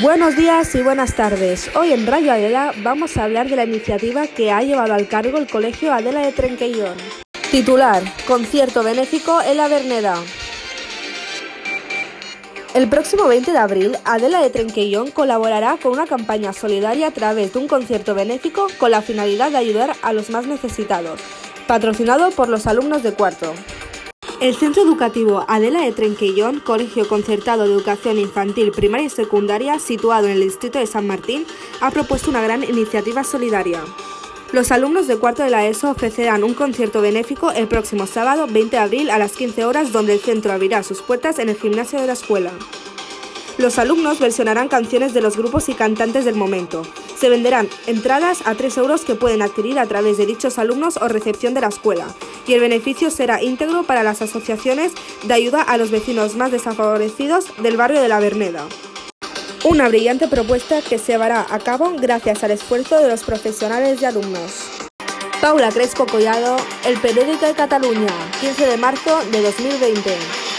Buenos días y buenas tardes. Hoy en Radio Adela vamos a hablar de la iniciativa que ha llevado al cargo el Colegio Adela de Trenquellón. Titular: Concierto benéfico en la Verneda. El próximo 20 de abril, Adela de Trenquellón colaborará con una campaña solidaria a través de un concierto benéfico con la finalidad de ayudar a los más necesitados, patrocinado por los alumnos de cuarto. El Centro Educativo Adela de Trenquellón, colegio concertado de educación infantil, primaria y secundaria, situado en el distrito de San Martín, ha propuesto una gran iniciativa solidaria. Los alumnos de cuarto de la ESO ofrecerán un concierto benéfico el próximo sábado 20 de abril a las 15 horas donde el centro abrirá sus puertas en el gimnasio de la escuela. Los alumnos versionarán canciones de los grupos y cantantes del momento. Se venderán entradas a 3 euros que pueden adquirir a través de dichos alumnos o recepción de la escuela, y el beneficio será íntegro para las asociaciones de ayuda a los vecinos más desfavorecidos del barrio de La Verneda. Una brillante propuesta que se llevará a cabo gracias al esfuerzo de los profesionales y alumnos. Paula Crespo Collado, El Periódico de Cataluña, 15 de marzo de 2020.